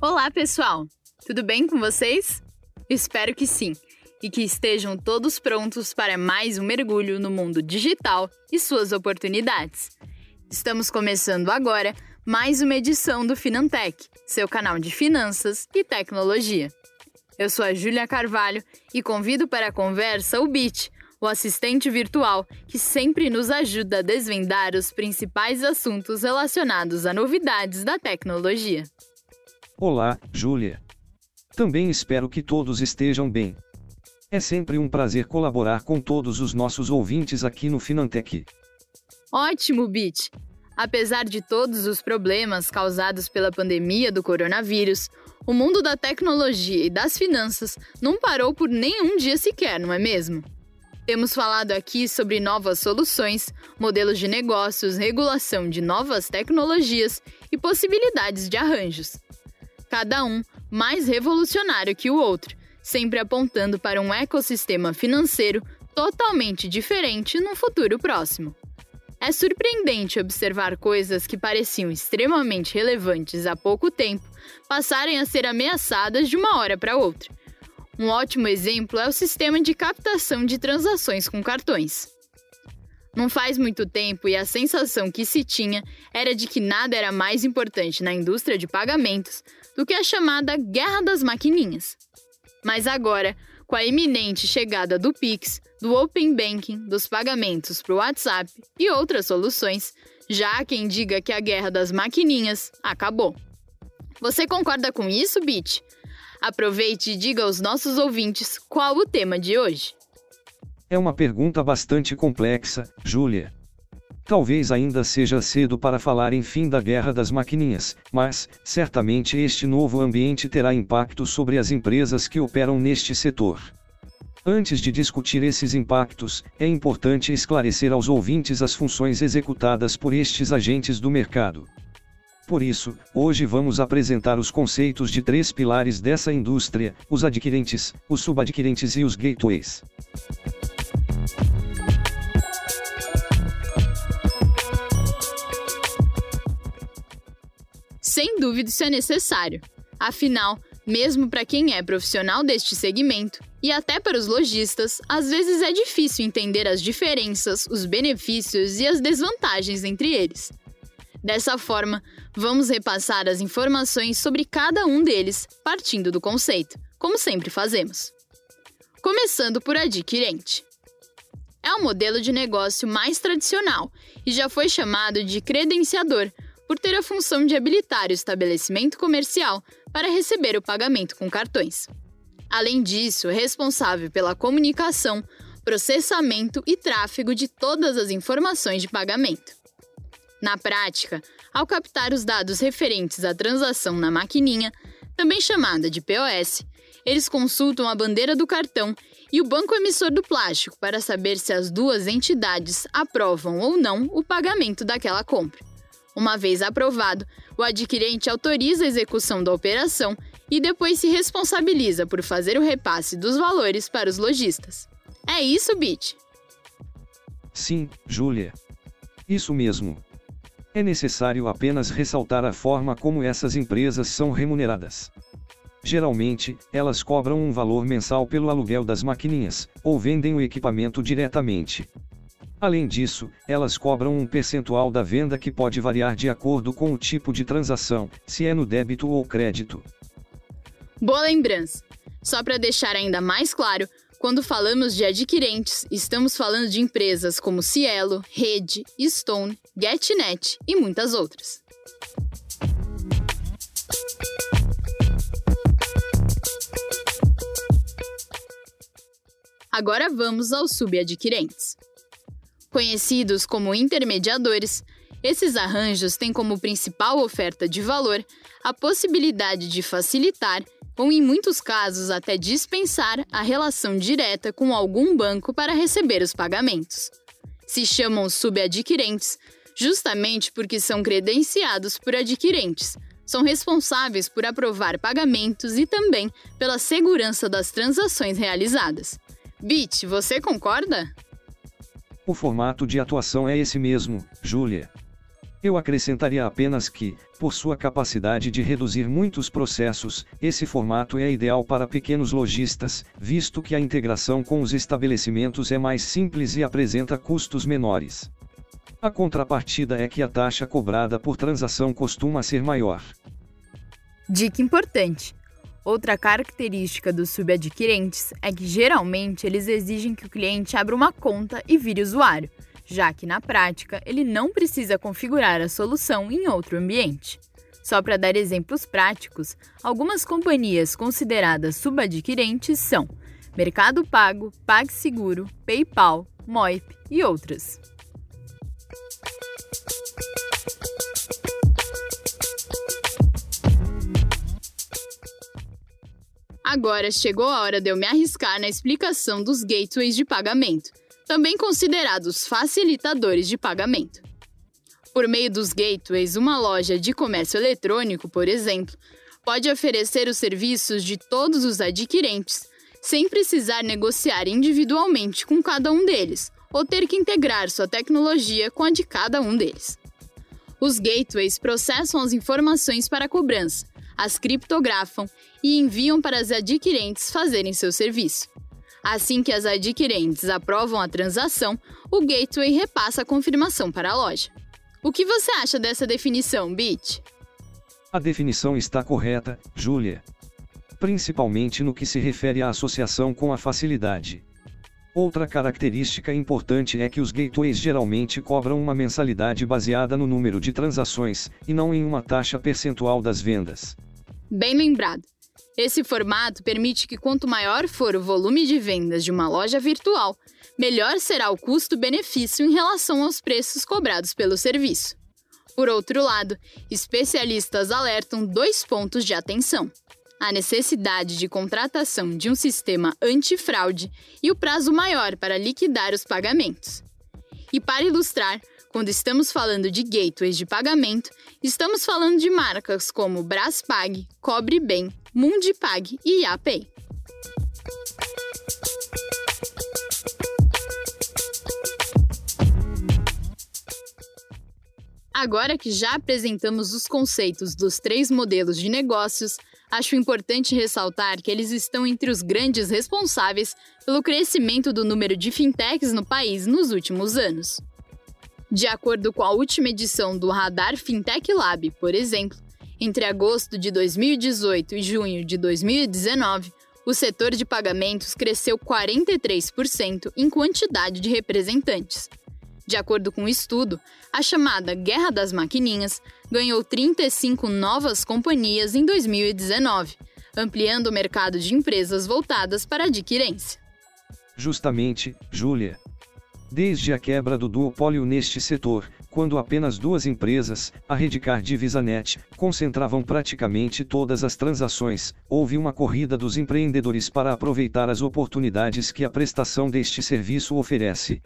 Olá, pessoal! Tudo bem com vocês? Espero que sim e que estejam todos prontos para mais um mergulho no mundo digital e suas oportunidades. Estamos começando agora mais uma edição do Finantech, seu canal de finanças e tecnologia. Eu sou a Júlia Carvalho e convido para a conversa o Bit, o assistente virtual que sempre nos ajuda a desvendar os principais assuntos relacionados a novidades da tecnologia. Olá, Júlia. Também espero que todos estejam bem. É sempre um prazer colaborar com todos os nossos ouvintes aqui no Finantech. Ótimo, Bit! Apesar de todos os problemas causados pela pandemia do coronavírus, o mundo da tecnologia e das finanças não parou por nenhum dia sequer, não é mesmo? Temos falado aqui sobre novas soluções, modelos de negócios, regulação de novas tecnologias e possibilidades de arranjos cada um mais revolucionário que o outro, sempre apontando para um ecossistema financeiro totalmente diferente num futuro próximo. É surpreendente observar coisas que pareciam extremamente relevantes há pouco tempo passarem a ser ameaçadas de uma hora para outra. Um ótimo exemplo é o sistema de captação de transações com cartões. Não faz muito tempo e a sensação que se tinha era de que nada era mais importante na indústria de pagamentos do que a chamada Guerra das Maquininhas. Mas agora, com a iminente chegada do Pix, do Open Banking, dos pagamentos para o WhatsApp e outras soluções, já há quem diga que a Guerra das Maquininhas acabou. Você concorda com isso, Bit? Aproveite e diga aos nossos ouvintes qual o tema de hoje. É uma pergunta bastante complexa, Júlia. Talvez ainda seja cedo para falar em fim da guerra das maquininhas, mas, certamente este novo ambiente terá impacto sobre as empresas que operam neste setor. Antes de discutir esses impactos, é importante esclarecer aos ouvintes as funções executadas por estes agentes do mercado. Por isso, hoje vamos apresentar os conceitos de três pilares dessa indústria: os adquirentes, os subadquirentes e os gateways. Sem dúvida, isso é necessário. Afinal, mesmo para quem é profissional deste segmento e até para os lojistas, às vezes é difícil entender as diferenças, os benefícios e as desvantagens entre eles. Dessa forma, vamos repassar as informações sobre cada um deles, partindo do conceito, como sempre fazemos. Começando por adquirente. É o modelo de negócio mais tradicional e já foi chamado de credenciador por ter a função de habilitar o estabelecimento comercial para receber o pagamento com cartões. Além disso, é responsável pela comunicação, processamento e tráfego de todas as informações de pagamento. Na prática, ao captar os dados referentes à transação na maquininha, também chamada de POS, eles consultam a bandeira do cartão e o banco emissor do plástico para saber se as duas entidades aprovam ou não o pagamento daquela compra. Uma vez aprovado, o adquirente autoriza a execução da operação e depois se responsabiliza por fazer o repasse dos valores para os lojistas. É isso, Bit? Sim, Júlia. Isso mesmo. É necessário apenas ressaltar a forma como essas empresas são remuneradas. Geralmente, elas cobram um valor mensal pelo aluguel das maquininhas, ou vendem o equipamento diretamente. Além disso, elas cobram um percentual da venda que pode variar de acordo com o tipo de transação, se é no débito ou crédito. Boa lembrança! Só para deixar ainda mais claro, quando falamos de adquirentes, estamos falando de empresas como Cielo, Rede, Stone, GetNet e muitas outras. Agora vamos aos subadquirentes. Conhecidos como intermediadores, esses arranjos têm como principal oferta de valor a possibilidade de facilitar, ou em muitos casos até dispensar, a relação direta com algum banco para receber os pagamentos. Se chamam subadquirentes justamente porque são credenciados por adquirentes, são responsáveis por aprovar pagamentos e também pela segurança das transações realizadas. Bit, você concorda? O formato de atuação é esse mesmo, Júlia. Eu acrescentaria apenas que, por sua capacidade de reduzir muitos processos, esse formato é ideal para pequenos lojistas, visto que a integração com os estabelecimentos é mais simples e apresenta custos menores. A contrapartida é que a taxa cobrada por transação costuma ser maior. Dica importante: outra característica dos subadquirentes é que geralmente eles exigem que o cliente abra uma conta e vire usuário já que na prática ele não precisa configurar a solução em outro ambiente. Só para dar exemplos práticos, algumas companhias consideradas subadquirentes são Mercado Pago, PagSeguro, PayPal, Moip e outras. Agora chegou a hora de eu me arriscar na explicação dos gateways de pagamento também considerados facilitadores de pagamento. Por meio dos gateways, uma loja de comércio eletrônico, por exemplo, pode oferecer os serviços de todos os adquirentes, sem precisar negociar individualmente com cada um deles ou ter que integrar sua tecnologia com a de cada um deles. Os gateways processam as informações para a cobrança, as criptografam e enviam para as adquirentes fazerem seu serviço. Assim que as adquirentes aprovam a transação, o gateway repassa a confirmação para a loja. O que você acha dessa definição, Bit? A definição está correta, Júlia. Principalmente no que se refere à associação com a facilidade. Outra característica importante é que os gateways geralmente cobram uma mensalidade baseada no número de transações, e não em uma taxa percentual das vendas. Bem lembrado. Esse formato permite que quanto maior for o volume de vendas de uma loja virtual, melhor será o custo-benefício em relação aos preços cobrados pelo serviço. Por outro lado, especialistas alertam dois pontos de atenção: a necessidade de contratação de um sistema antifraude e o prazo maior para liquidar os pagamentos. E para ilustrar, quando estamos falando de gateways de pagamento, estamos falando de marcas como Braspag, Cobre Bem, Mundipag e Yapay. Agora que já apresentamos os conceitos dos três modelos de negócios, acho importante ressaltar que eles estão entre os grandes responsáveis pelo crescimento do número de fintechs no país nos últimos anos. De acordo com a última edição do Radar Fintech Lab, por exemplo, entre agosto de 2018 e junho de 2019, o setor de pagamentos cresceu 43% em quantidade de representantes. De acordo com o um estudo, a chamada Guerra das Maquininhas ganhou 35 novas companhias em 2019, ampliando o mercado de empresas voltadas para adquirência. Justamente, Júlia, Desde a quebra do duopólio neste setor, quando apenas duas empresas, a Redcard e Visanet, concentravam praticamente todas as transações, houve uma corrida dos empreendedores para aproveitar as oportunidades que a prestação deste serviço oferece.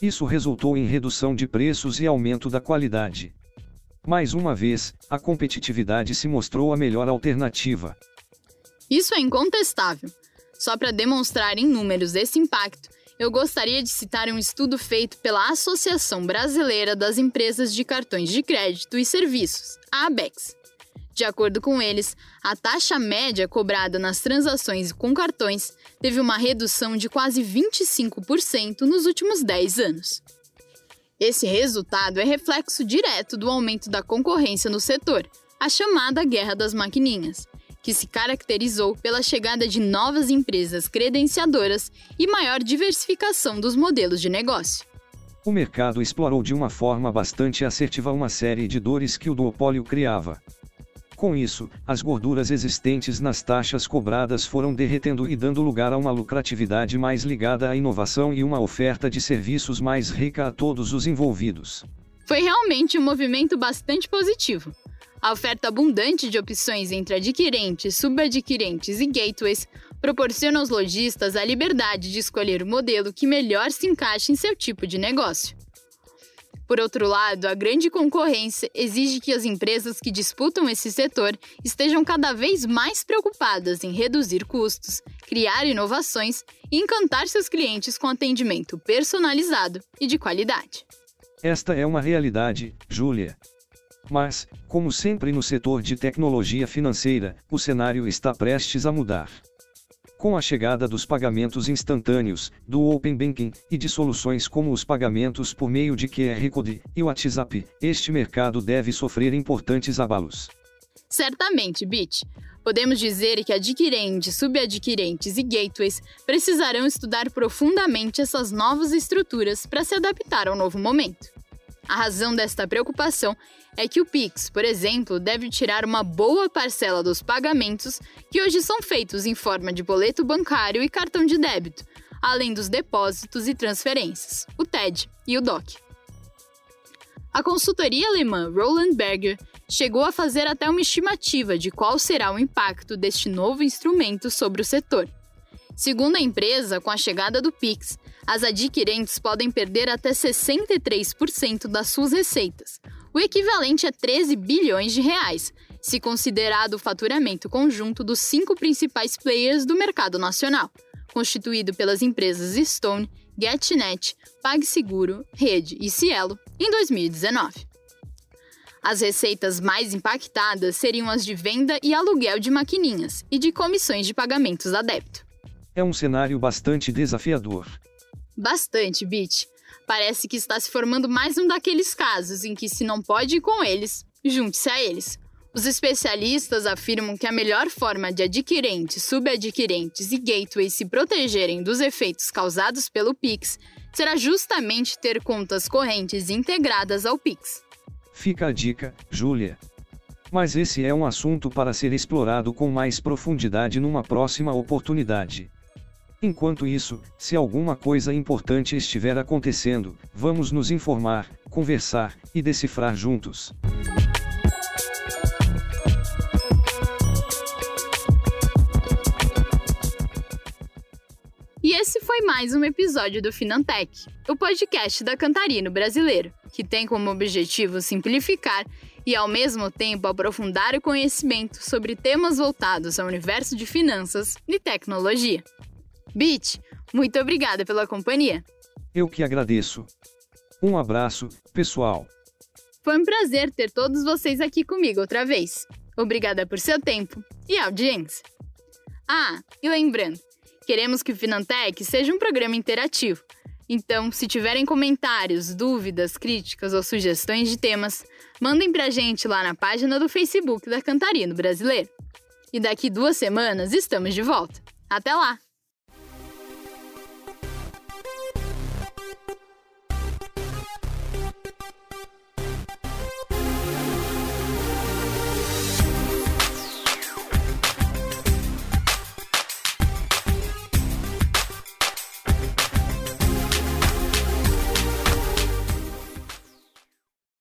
Isso resultou em redução de preços e aumento da qualidade. Mais uma vez, a competitividade se mostrou a melhor alternativa. Isso é incontestável. Só para demonstrar em números esse impacto, eu gostaria de citar um estudo feito pela Associação Brasileira das Empresas de Cartões de Crédito e Serviços, a ABEX. De acordo com eles, a taxa média cobrada nas transações com cartões teve uma redução de quase 25% nos últimos 10 anos. Esse resultado é reflexo direto do aumento da concorrência no setor, a chamada Guerra das Maquininhas, que se caracterizou pela chegada de novas empresas credenciadoras e maior diversificação dos modelos de negócio. O mercado explorou de uma forma bastante assertiva uma série de dores que o duopólio criava. Com isso, as gorduras existentes nas taxas cobradas foram derretendo e dando lugar a uma lucratividade mais ligada à inovação e uma oferta de serviços mais rica a todos os envolvidos. Foi realmente um movimento bastante positivo. A oferta abundante de opções entre adquirentes, subadquirentes e gateways proporciona aos lojistas a liberdade de escolher o modelo que melhor se encaixe em seu tipo de negócio. Por outro lado, a grande concorrência exige que as empresas que disputam esse setor estejam cada vez mais preocupadas em reduzir custos, criar inovações e encantar seus clientes com atendimento personalizado e de qualidade. Esta é uma realidade, Júlia. Mas, como sempre no setor de tecnologia financeira, o cenário está prestes a mudar. Com a chegada dos pagamentos instantâneos, do Open Banking e de soluções como os pagamentos por meio de QR Code e WhatsApp, este mercado deve sofrer importantes abalos. Certamente, Bit. Podemos dizer que adquirentes, subadquirentes e gateways precisarão estudar profundamente essas novas estruturas para se adaptar ao novo momento. A razão desta preocupação é que o Pix, por exemplo, deve tirar uma boa parcela dos pagamentos que hoje são feitos em forma de boleto bancário e cartão de débito, além dos depósitos e transferências, o TED e o DOC. A consultoria alemã Roland Berger chegou a fazer até uma estimativa de qual será o impacto deste novo instrumento sobre o setor. Segundo a empresa, com a chegada do Pix, as adquirentes podem perder até 63% das suas receitas, o equivalente a 13 bilhões de reais, se considerado o faturamento conjunto dos cinco principais players do mercado nacional, constituído pelas empresas Stone, GetNet, PagSeguro, Rede e Cielo, em 2019. As receitas mais impactadas seriam as de venda e aluguel de maquininhas e de comissões de pagamentos a débito. É um cenário bastante desafiador. Bastante, Bit. Parece que está se formando mais um daqueles casos em que, se não pode ir com eles, junte-se a eles. Os especialistas afirmam que a melhor forma de adquirentes, subadquirentes e gateways se protegerem dos efeitos causados pelo Pix será justamente ter contas correntes integradas ao Pix. Fica a dica, Júlia. Mas esse é um assunto para ser explorado com mais profundidade numa próxima oportunidade. Enquanto isso, se alguma coisa importante estiver acontecendo, vamos nos informar, conversar e decifrar juntos. E esse foi mais um episódio do Finantech, o podcast da Cantarino Brasileiro, que tem como objetivo simplificar e, ao mesmo tempo, aprofundar o conhecimento sobre temas voltados ao universo de finanças e tecnologia. Bit, muito obrigada pela companhia. Eu que agradeço. Um abraço, pessoal. Foi um prazer ter todos vocês aqui comigo outra vez. Obrigada por seu tempo e audiência. Ah, e lembrando, queremos que o Finantech seja um programa interativo. Então, se tiverem comentários, dúvidas, críticas ou sugestões de temas, mandem pra gente lá na página do Facebook da Cantarino Brasileiro. E daqui duas semanas estamos de volta. Até lá!